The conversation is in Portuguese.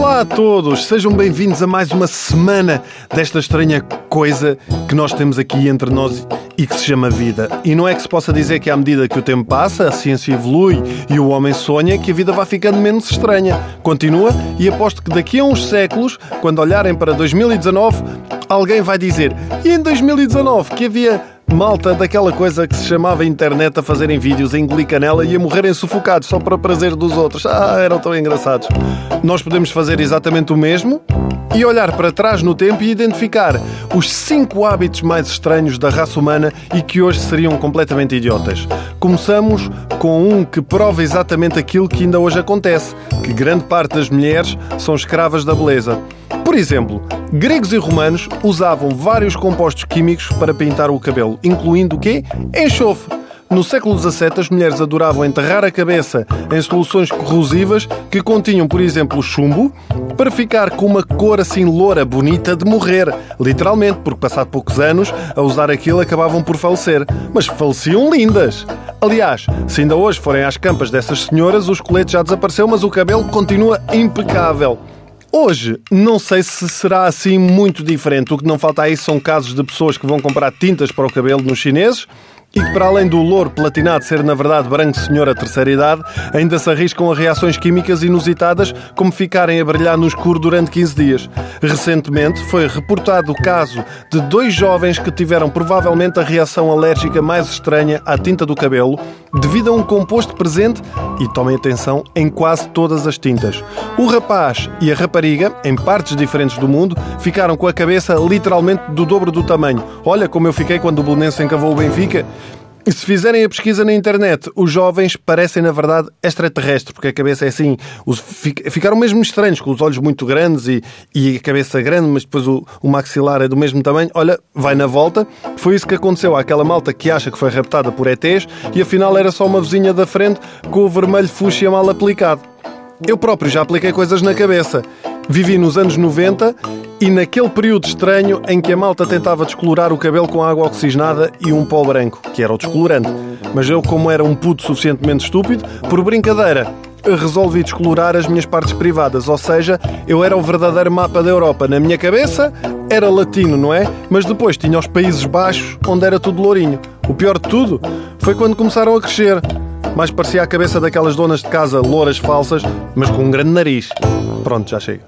Olá a todos, sejam bem-vindos a mais uma semana desta estranha coisa que nós temos aqui entre nós e que se chama vida. E não é que se possa dizer que à medida que o tempo passa, a ciência evolui e o homem sonha que a vida vai ficando menos estranha. Continua e aposto que daqui a uns séculos, quando olharem para 2019, alguém vai dizer: e em 2019 que havia malta daquela coisa que se chamava internet a fazerem vídeos, a engolir canela e a morrerem sufocados só para prazer dos outros. Ah, eram tão engraçados. Nós podemos fazer exatamente o mesmo e olhar para trás no tempo e identificar os cinco hábitos mais estranhos da raça humana e que hoje seriam completamente idiotas. Começamos com um que prova exatamente aquilo que ainda hoje acontece, que grande parte das mulheres são escravas da beleza. Por exemplo, gregos e romanos usavam vários compostos químicos para pintar o cabelo, incluindo o quê? Enxofre. No século XVII, as mulheres adoravam enterrar a cabeça em soluções corrosivas que continham, por exemplo, chumbo, para ficar com uma cor assim loura, bonita de morrer. Literalmente, porque passado poucos anos, a usar aquilo acabavam por falecer. Mas faleciam lindas! Aliás, se ainda hoje forem às campas dessas senhoras, o esqueleto já desapareceu, mas o cabelo continua impecável. Hoje, não sei se será assim muito diferente. O que não falta aí são casos de pessoas que vão comprar tintas para o cabelo nos chineses e que, para além do louro platinado ser na verdade branco senhor a terceira idade, ainda se arriscam a reações químicas inusitadas, como ficarem a brilhar no escuro durante 15 dias. Recentemente foi reportado o caso de dois jovens que tiveram provavelmente a reação alérgica mais estranha à tinta do cabelo, devido a um composto presente, e tomem atenção, em quase todas as tintas. O rapaz e a rapariga, em partes diferentes do mundo, ficaram com a cabeça literalmente do dobro do tamanho. Olha como eu fiquei quando o Bolonense encavou o Benfica. E se fizerem a pesquisa na internet, os jovens parecem, na verdade, extraterrestres, porque a cabeça é assim. Os, ficaram mesmo estranhos, com os olhos muito grandes e, e a cabeça grande, mas depois o, o, maxilar é do mesmo tamanho. Olha, vai na volta. Foi isso que aconteceu àquela malta que acha que foi raptada por ETs e afinal era só uma vizinha da frente com o vermelho fúcsia mal aplicado. Eu próprio já apliquei coisas na cabeça. Vivi nos anos 90 e naquele período estranho em que a malta tentava descolorar o cabelo com água oxigenada e um pó branco, que era o descolorante. Mas eu, como era um puto suficientemente estúpido, por brincadeira, resolvi descolorar as minhas partes privadas, ou seja, eu era o verdadeiro mapa da Europa. Na minha cabeça era latino, não é? Mas depois tinha os Países Baixos, onde era tudo lourinho. O pior de tudo foi quando começaram a crescer. Mais parecia a cabeça daquelas donas de casa louras falsas, mas com um grande nariz. Pronto, já chega.